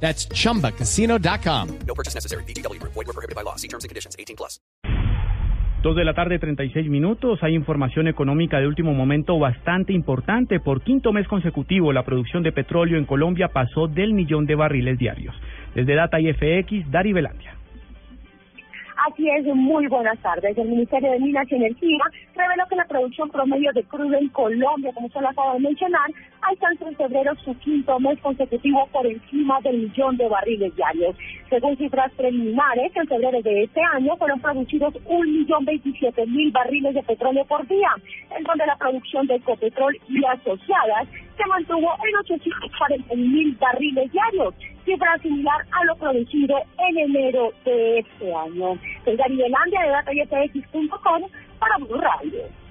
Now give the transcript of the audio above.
That's chumbacasino.com. No purchase necessary. BGW. Void were prohibited by law. See terms and conditions. 18 plus. Dos de la tarde, 36 minutos. Hay información económica de último momento bastante importante. Por quinto mes consecutivo, la producción de petróleo en Colombia pasó del millón de barriles diarios. Desde Data IFX, Dari Velandia. Así es, muy buenas tardes. El Ministerio de Minas y Energía reveló que la producción promedio de crudo en Colombia, como se lo acabo de mencionar, alcanzó febrero su quinto mes consecutivo por encima del millón de barriles diarios. Según cifras preliminares, en febrero de este año fueron producidos un millón veintisiete mil barriles de petróleo por día, en donde la producción de Ecopetrol y asociadas se mantuvo en 840 mil barriles diarios, cifra similar a lo producido en enero de este año. Soy Gary Velandia de DataIFX.com para Blue Radio.